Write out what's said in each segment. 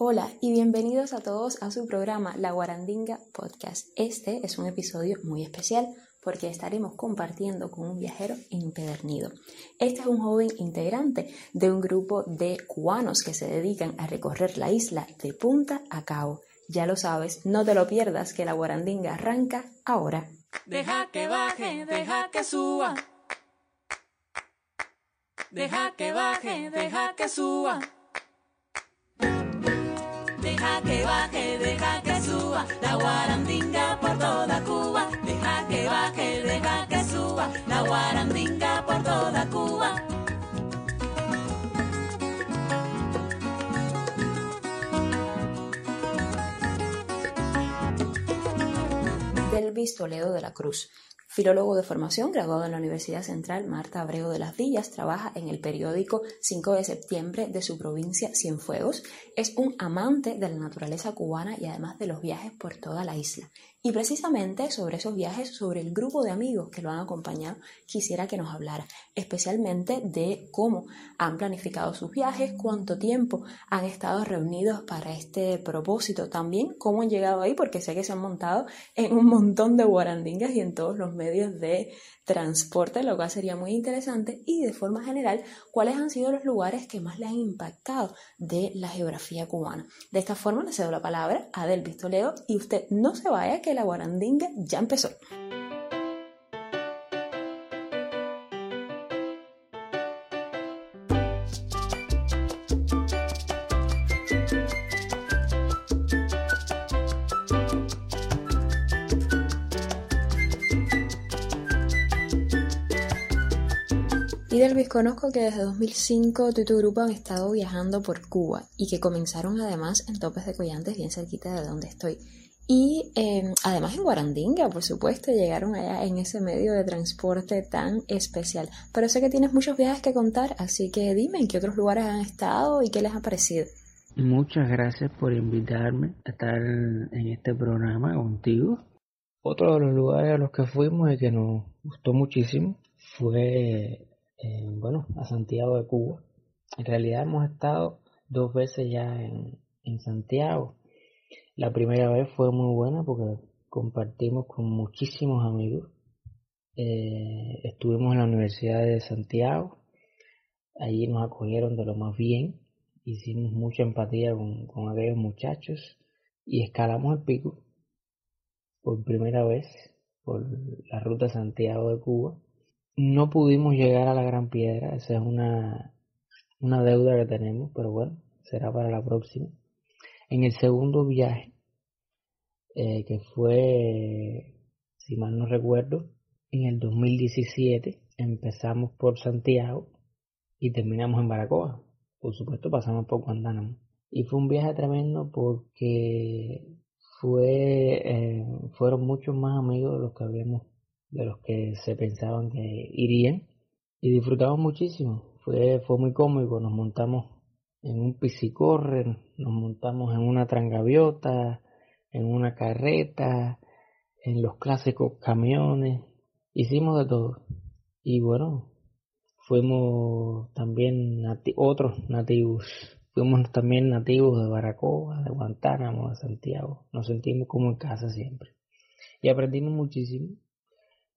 Hola y bienvenidos a todos a su programa La Guarandinga Podcast. Este es un episodio muy especial porque estaremos compartiendo con un viajero empedernido. Este es un joven integrante de un grupo de cubanos que se dedican a recorrer la isla de punta a cabo. Ya lo sabes, no te lo pierdas que la Guarandinga arranca ahora. Deja que baje, deja que suba. Deja que baje, deja que suba. Deja que baje, deja que suba la guarandinga por toda Cuba. Deja que baje, deja que suba la guarandinga por toda Cuba. Del Toledo de la Cruz Filólogo de formación, graduado en la Universidad Central Marta Abreu de las Villas, trabaja en el periódico 5 de septiembre de su provincia Cienfuegos. Es un amante de la naturaleza cubana y además de los viajes por toda la isla. Y precisamente sobre esos viajes, sobre el grupo de amigos que lo han acompañado, quisiera que nos hablara, especialmente de cómo han planificado sus viajes, cuánto tiempo han estado reunidos para este propósito, también cómo han llegado ahí, porque sé que se han montado en un montón de guarandingas y en todos los medios de transporte, lo cual sería muy interesante, y de forma general, cuáles han sido los lugares que más le han impactado de la geografía cubana. De esta forma le cedo la palabra a Del Pistoleo y usted no se vaya la guarandinga ya empezó. Y Delvis, conozco que desde 2005 tú y tu grupo han estado viajando por Cuba y que comenzaron además en Topes de Collantes, bien cerquita de donde estoy. Y em, además en Guarandinga, por supuesto, llegaron allá en ese medio de transporte tan especial. Pero sé que tienes muchos viajes que contar, así que dime en qué otros lugares han estado y qué les ha parecido. Muchas gracias por invitarme a estar en este programa contigo. Otro de los lugares a los que fuimos y que nos gustó muchísimo fue eh, bueno, a Santiago de Cuba. En realidad hemos estado dos veces ya en, Santiago. La primera vez fue muy buena porque compartimos con muchísimos amigos. Eh, estuvimos en la Universidad de Santiago. Allí nos acogieron de lo más bien. Hicimos mucha empatía con, con aquellos muchachos y escalamos el pico por primera vez por la ruta Santiago de Cuba no pudimos llegar a la Gran Piedra, esa es una, una deuda que tenemos, pero bueno, será para la próxima. En el segundo viaje, eh, que fue, si mal no recuerdo, en el 2017, empezamos por Santiago y terminamos en Baracoa. Por supuesto, pasamos por Guantánamo. Y fue un viaje tremendo porque fue, eh, fueron muchos más amigos los que habíamos de los que se pensaban que irían y disfrutamos muchísimo. Fue, fue muy cómodo, nos montamos en un piscicorre, nos montamos en una trangaviota, en una carreta, en los clásicos camiones, hicimos de todo. Y bueno, fuimos también otros nativos, fuimos también nativos de Baracoa, de Guantánamo, de Santiago. Nos sentimos como en casa siempre. Y aprendimos muchísimo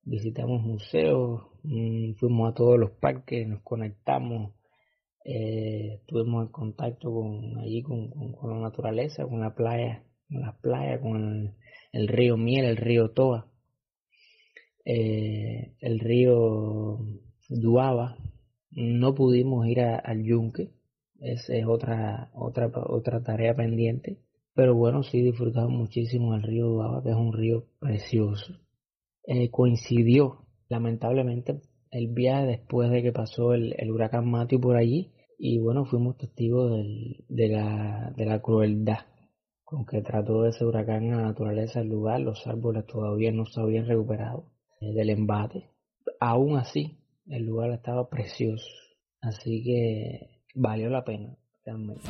visitamos museos, mm, fuimos a todos los parques, nos conectamos, eh, estuvimos en contacto con allí con, la naturaleza, con la playa, con las playas, con el, río Miel, el río Toa, eh, el río Duaba. No pudimos ir al Yunque, esa es otra, otra, otra tarea pendiente. Pero bueno, sí disfrutamos muchísimo el río Duaba, que es un río precioso. Eh, coincidió lamentablemente el viaje después de que pasó el, huracán Matthew por allí. Y bueno, fuimos testigos de, la, de la crueldad con que trató ese huracán en la naturaleza del lugar, los árboles todavía no se habían recuperado eh, del embate. Aún así, el lugar estaba precioso, así que valió la pena realmente.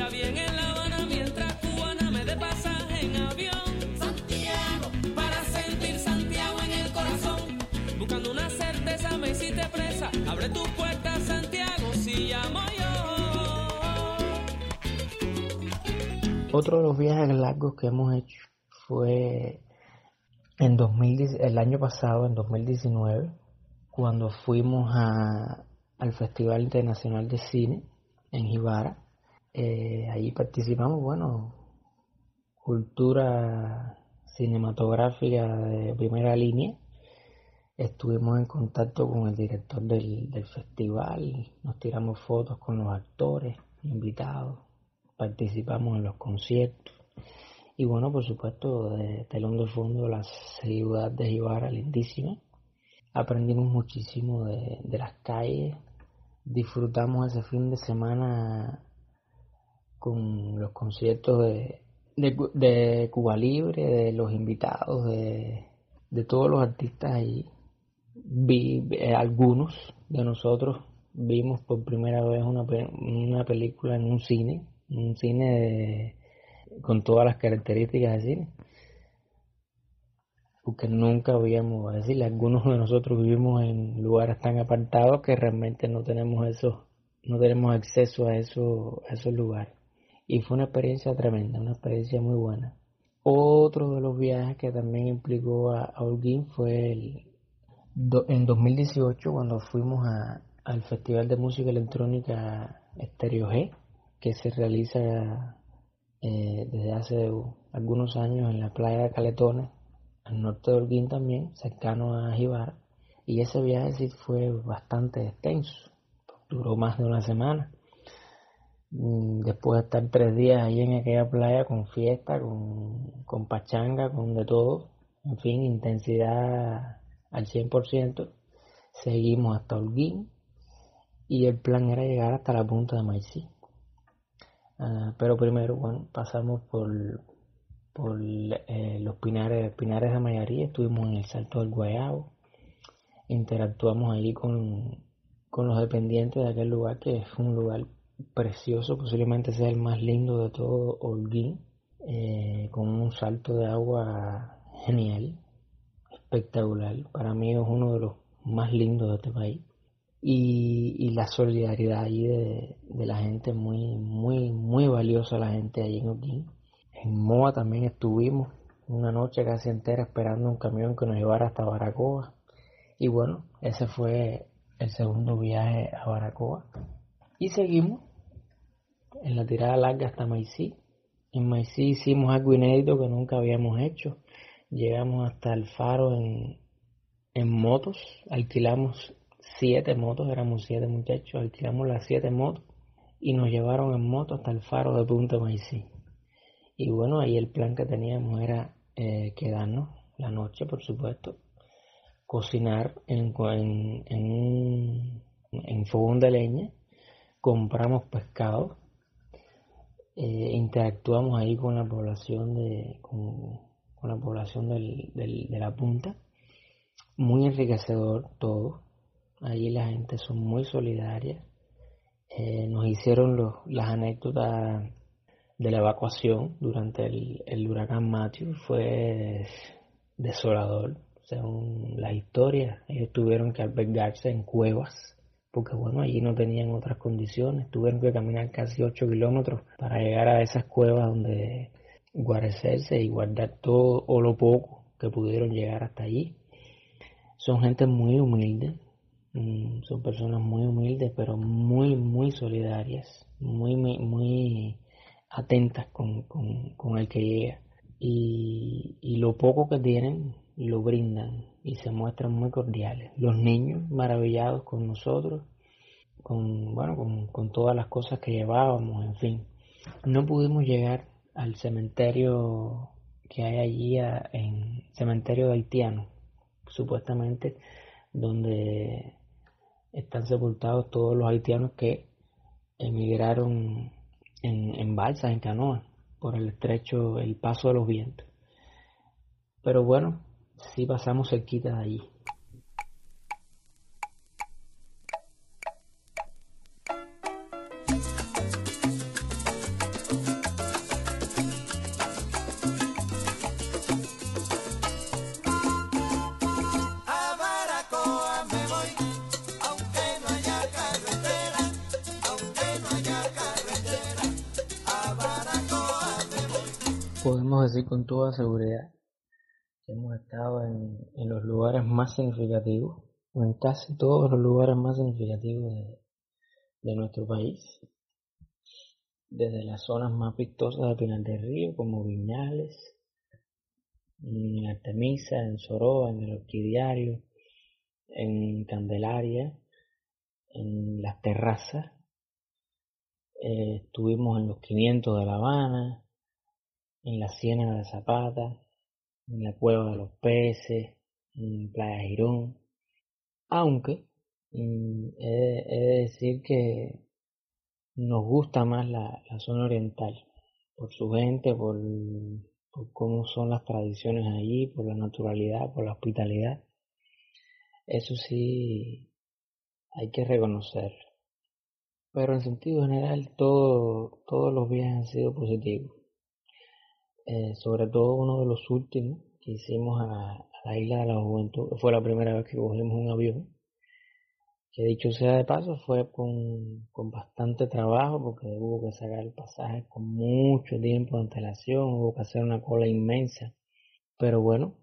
a el Otro de los viajes largos que hemos hecho fue en 2010, el año pasado, en 2019, cuando fuimos a, al Festival Internacional de Cine en Jibara. Eh, allí participamos, bueno, cultura cinematográfica de primera línea. Estuvimos en contacto con el director del, del festival, nos tiramos fotos con los actores, invitados, participamos en los conciertos. Y bueno, por supuesto, de telón de fondo la ciudad de Jibara, lindísima. Aprendimos muchísimo de, de las calles, disfrutamos ese fin de semana con los conciertos de, de, de Cuba Libre, de los invitados, de, de todos los artistas ahí. Vi, eh, algunos de nosotros vimos por primera vez una, una película en un cine, un cine de con todas las características de cine. Porque nunca habíamos, a decir, algunos de nosotros vivimos en lugares tan apartados que realmente no tenemos eso, no tenemos acceso a, eso, a esos lugares. Y fue una experiencia tremenda, una experiencia muy buena. Otro de los viajes que también implicó a, a fue el, do, en 2018 cuando fuimos a, al Festival de Música Electrónica Stereo G, que se realiza eh, desde hace algunos años en la playa de Caletones, al norte de Holguín también, cercano a Jibara. Y ese viaje sí fue bastante extenso, duró más de una semana. Mm, después de estar tres días ahí en aquella playa con fiesta, con, con pachanga, con de todo, en fin, intensidad al 100%, seguimos hasta Holguín y el plan era llegar hasta la punta de Maicí. Uh, pero primero, bueno, pasamos por, por eh, los pinares, pinares de Mayarí, estuvimos en el Salto del Guayabo, interactuamos ahí con, con los dependientes de aquel lugar, que es un lugar precioso, posiblemente sea el más lindo de todo Holguín, eh, con un salto de agua genial, espectacular. Para mí es uno de los más lindos de este país y, y la solidaridad ahí de, la gente muy, muy, muy valiosa la gente allí en Oquín. En Moa también estuvimos una noche casi entera esperando un camión que nos llevara hasta Baracoa. Y bueno, ese fue el segundo viaje a Baracoa. Y seguimos en la tirada larga hasta Maicí. En Maicí hicimos algo inédito que nunca habíamos hecho. Llegamos hasta el faro en, en motos, alquilamos siete motos, éramos siete muchachos, alquilamos las siete motos y nos llevaron en moto hasta el faro de Punta Maicí. Y bueno, ahí el plan que teníamos era eh, quedarnos la noche, por supuesto, cocinar en, en, en, un, en fogón de leña, compramos pescado, eh, interactuamos ahí con la población de, con, con la población del, del, de la punta, muy enriquecedor todo, Allí la gente son muy solidaria. Eh, nos hicieron las anécdotas de la evacuación durante el, el huracán Matthew. Fue desolador. Según la historia, ellos tuvieron que albergarse en cuevas porque bueno, allí no tenían otras condiciones, tuvieron que caminar casi 8 kilómetros para llegar a esas cuevas donde guarecerse y guardar todo o lo poco que pudieron llegar hasta allí. Son gente muy humilde, Mm, son personas muy humildes, pero muy, muy solidarias, muy, muy, atentas con, con, con el que llega. Y, y, lo poco que tienen lo brindan y se muestran muy cordiales. Los niños maravillados con nosotros, con, bueno, con, con todas las cosas que llevábamos, en fin. No pudimos llegar al cementerio que hay allí en cementerio de haitiano, supuestamente donde están sepultados todos los haitianos que emigraron en, balsas, en canoas, por el estrecho, el paso de los vientos. Pero bueno, sí pasamos cerquita de allí. Decir con toda seguridad que hemos estado en, los lugares más significativos, o en casi todos los lugares más significativos de, nuestro país, desde las zonas más pictosas de Pinar del Río, como Viñales, en Artemisa, en Soroa, en el Orquidiario, en Candelaria, en las terrazas, eh, estuvimos en los 500 de La Habana, en la Ciénaga de Zapata, en la Cueva de los Peces, en Playa Girón. Aunque mm, he, de decir que nos gusta más la, zona oriental, por su gente, por, por cómo son las tradiciones allí, por la naturalidad, por la hospitalidad. Eso sí, hay que reconocerlo. Pero en sentido general, todo, todos los viajes han sido positivos. Eh, sobre todo uno de los últimos que hicimos a, la isla de la juventud, fue la primera vez que cogimos un avión, que dicho sea de paso fue con, con bastante trabajo porque hubo que sacar el pasaje con mucho tiempo de antelación, hubo que hacer una cola inmensa, pero bueno,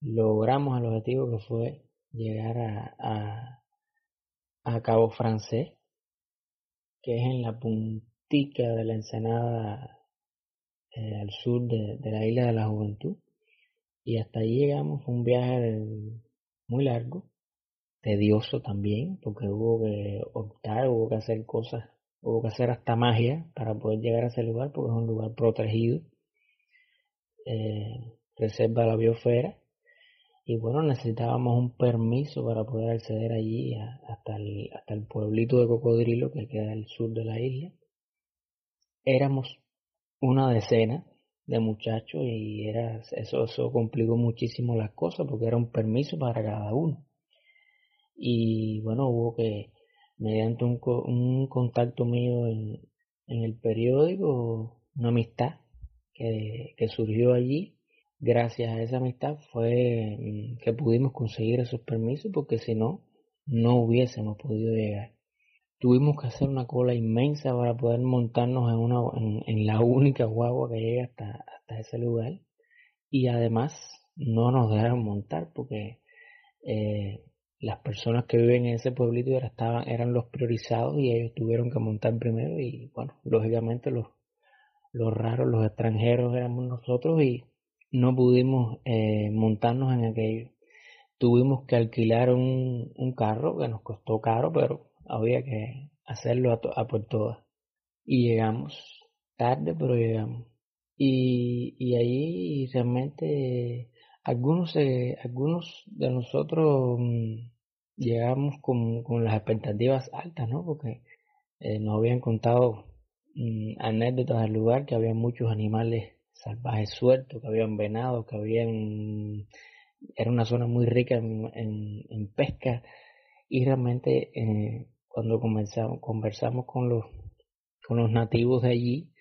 logramos el objetivo que fue llegar a, a Cabo Francés, que es en la puntica de la ensenada eh, al sur de, la isla de la Juventud. Y hasta ahí llegamos, un viaje muy largo, tedioso también, porque hubo que optar, hubo que hacer cosas, hubo que hacer hasta magia para poder llegar a ese lugar, porque es un lugar protegido, eh, reserva la biosfera y bueno, necesitábamos un permiso para poder acceder allí hasta, el, hasta el pueblito de Cocodrilo que queda al sur de la isla. Éramos una decena de muchachos y era eso, eso complicó muchísimo las cosas porque era un permiso para cada uno. Y bueno, hubo que, mediante un, un contacto mío en, en el periódico, una amistad que, que surgió allí, gracias a esa amistad fue mm, que pudimos conseguir esos permisos porque si no, no hubiésemos podido llegar. Tuvimos que hacer una cola inmensa para poder montarnos en, una, en, la única guagua que llega hasta, hasta ese lugar y además no nos dejaron montar porque eh, las personas que viven en ese pueblito eran, estaban, eran los priorizados y ellos tuvieron que montar primero y bueno, lógicamente los, los raros, los extranjeros éramos nosotros y no pudimos eh, montarnos en aquello. Tuvimos que alquilar un, un, carro que nos costó caro, pero había que hacerlo a, por todas. Y llegamos, tarde, pero llegamos. Y, y ahí realmente algunos, eh, algunos de nosotros mm, llegamos con, con, las expectativas altas, ¿no? Porque eh, nos habían contado mm, anécdotas del lugar, que había muchos animales salvajes sueltos, que habían venados, que habían... Era una zona muy rica en, en, pesca y realmente eh, cuando comenzamos, conversamos con los, con los nativos de allí,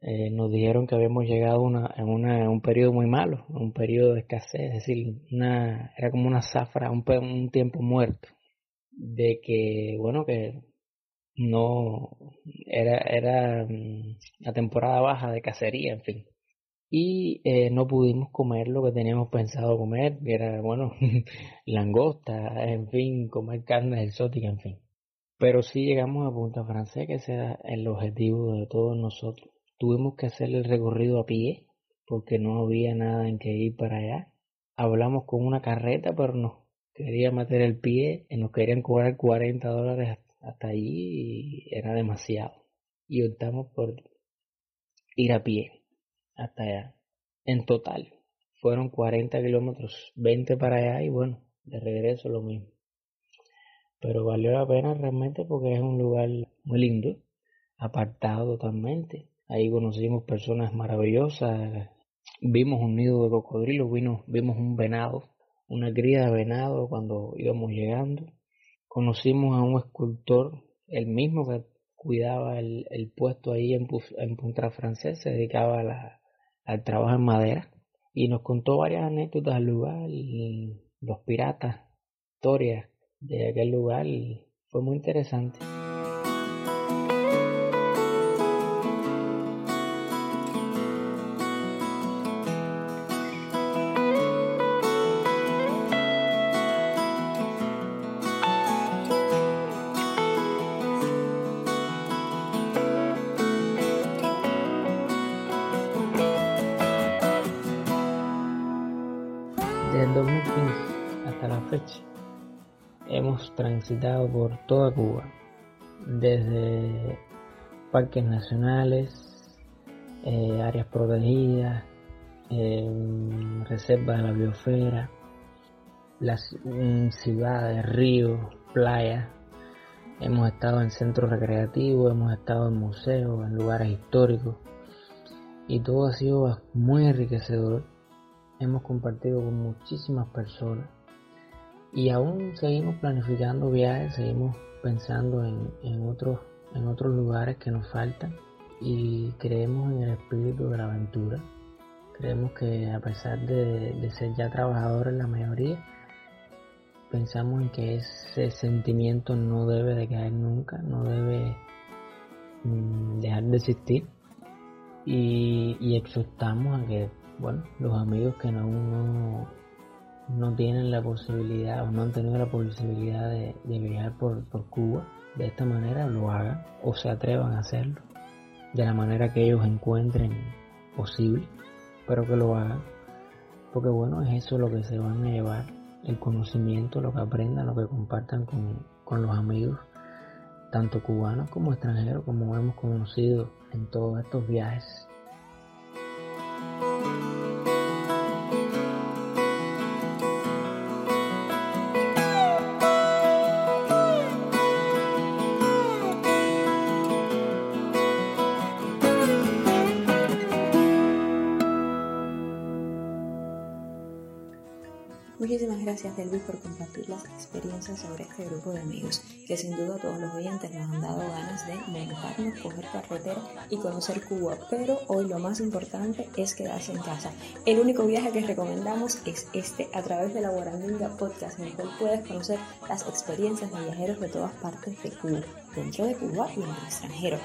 eh, nos dijeron que habíamos llegado una, en, una, un periodo muy malo, un periodo de escasez, es decir, una, era como una zafra, un, tiempo muerto, de que, bueno, que no era, era mm, la temporada baja de cacería, en fin y eh, no pudimos comer lo que teníamos pensado comer, que era, bueno, langosta, en fin, comer carne exótica, en fin. Pero sí llegamos a Punta Francés, que ese era el objetivo de todos nosotros. Tuvimos que hacer el recorrido a pie, porque no había nada en que ir para allá. Hablamos con una carreta, pero no quería meter el pie, y nos querían cobrar 40 dólares hasta allí y era demasiado. Y optamos por ir a pie hasta allá. En total, fueron 40 kilómetros, 20 para allá y bueno, de regreso lo mismo. Pero valió la pena realmente porque es un lugar muy lindo, apartado totalmente. Ahí conocimos personas maravillosas, vimos un nido de cocodrilo, vimos, vimos un venado, una cría de venado cuando íbamos llegando. Conocimos a un escultor, el mismo que cuidaba el, el puesto ahí en, en Punta Francés, se dedicaba a la, al trabajo en madera y nos contó varias anécdotas del lugar, los piratas, historias de aquel lugar y fue muy interesante. Desde el 2015 hasta la fecha hemos transitado por toda Cuba, desde parques nacionales, eh, áreas protegidas, eh, reservas de la biosfera, las mm, ciudades, ríos, playas. Hemos estado en centros recreativos, hemos estado en museos, en lugares históricos y todo ha sido muy enriquecedor. Hemos compartido con muchísimas personas y aún seguimos planificando viajes, seguimos pensando en, en, otros, en otros lugares que nos faltan y creemos en el espíritu de la aventura. Creemos que a pesar de, ser ya trabajadores la mayoría, pensamos en que ese sentimiento no debe de caer nunca, no debe mm, dejar de existir y, y exhortamos a que bueno los amigos que aún no, no tienen la posibilidad o no han tenido la posibilidad de, viajar por, Cuba de esta manera lo hagan o se atrevan a hacerlo de la manera que ellos encuentren posible, pero que lo hagan, porque bueno, es eso lo que se van a llevar, el conocimiento, lo que aprendan, lo que compartan con, con los amigos, tanto cubanos como extranjeros, como hemos conocido en todos estos viajes Muchísimas gracias Delvis por compartir las experiencias sobre este grupo de amigos, que sin duda todos los oyentes nos han dado ganas de montarnos, coger carretera y conocer Cuba, pero hoy lo más importante es quedarse en casa. El único viaje que recomendamos es este, a través de la Guarandinga Podcast, en el cual puedes conocer las experiencias de viajeros de todas partes de Cuba, dentro de Cuba y en el extranjero.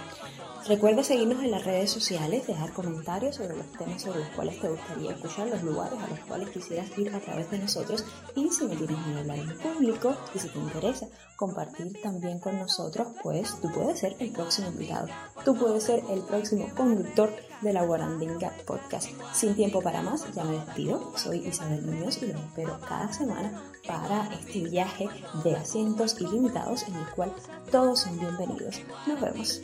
Recuerda seguirnos en las redes sociales, dejar comentarios sobre los temas sobre los cuales te gustaría escuchar, los lugares a los cuales quisieras ir a través de nosotros y si no tienes miedo hablar en público y si te interesa compartir también con nosotros, pues tú puedes ser el próximo invitado, tú puedes ser el próximo conductor de la Guarandinga Podcast. Sin tiempo para más, ya me despido. Soy Isabel Muñoz y los espero cada semana para este viaje de asientos ilimitados en el cual todos son bienvenidos. Nos vemos.